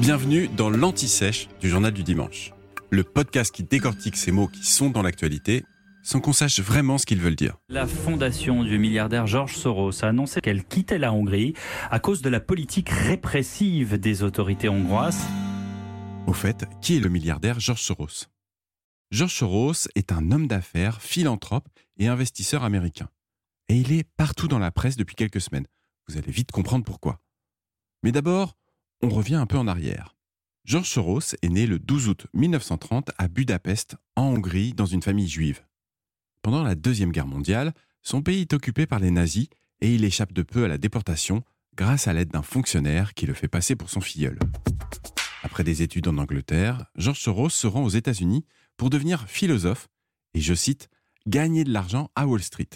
Bienvenue dans l'Anti-Sèche du Journal du Dimanche, le podcast qui décortique ces mots qui sont dans l'actualité sans qu'on sache vraiment ce qu'ils veulent dire. La fondation du milliardaire George Soros a annoncé qu'elle quittait la Hongrie à cause de la politique répressive des autorités hongroises. Au fait, qui est le milliardaire George Soros? George Soros est un homme d'affaires, philanthrope et investisseur américain. Et il est partout dans la presse depuis quelques semaines. Vous allez vite comprendre pourquoi. Mais d'abord, on revient un peu en arrière. George Soros est né le 12 août 1930 à Budapest, en Hongrie, dans une famille juive. Pendant la Deuxième Guerre mondiale, son pays est occupé par les nazis et il échappe de peu à la déportation grâce à l'aide d'un fonctionnaire qui le fait passer pour son filleul. Après des études en Angleterre, George Soros se rend aux États-Unis pour devenir philosophe et, je cite, gagner de l'argent à Wall Street.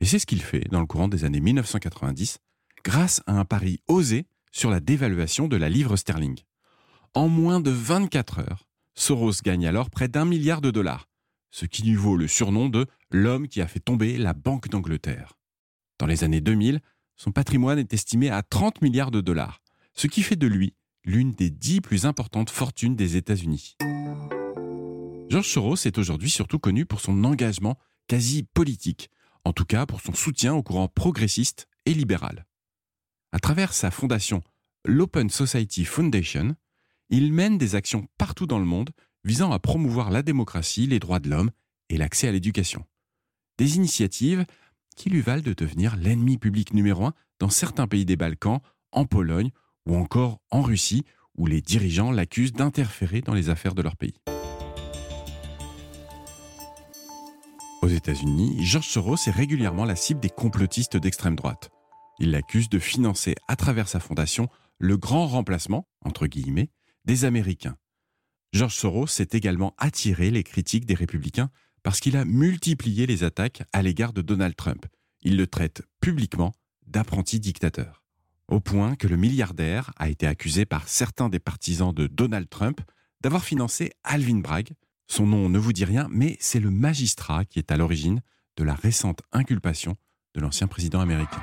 Et c'est ce qu'il fait dans le courant des années 1990 grâce à un pari osé sur la dévaluation de la livre sterling. En moins de 24 heures, Soros gagne alors près d'un milliard de dollars, ce qui lui vaut le surnom de l'homme qui a fait tomber la Banque d'Angleterre. Dans les années 2000, son patrimoine est estimé à 30 milliards de dollars, ce qui fait de lui l'une des dix plus importantes fortunes des États-Unis. George Soros est aujourd'hui surtout connu pour son engagement quasi politique, en tout cas pour son soutien au courant progressiste et libéral. À travers sa fondation, l'Open Society Foundation, il mène des actions partout dans le monde visant à promouvoir la démocratie, les droits de l'homme et l'accès à l'éducation. Des initiatives qui lui valent de devenir l'ennemi public numéro un dans certains pays des Balkans, en Pologne ou encore en Russie, où les dirigeants l'accusent d'interférer dans les affaires de leur pays. Aux États-Unis, George Soros est régulièrement la cible des complotistes d'extrême droite. Il l'accuse de financer à travers sa fondation le grand remplacement, entre guillemets, des Américains. George Soros s'est également attiré les critiques des républicains parce qu'il a multiplié les attaques à l'égard de Donald Trump. Il le traite publiquement d'apprenti dictateur. Au point que le milliardaire a été accusé par certains des partisans de Donald Trump d'avoir financé Alvin Bragg. Son nom ne vous dit rien, mais c'est le magistrat qui est à l'origine de la récente inculpation de l'ancien président américain.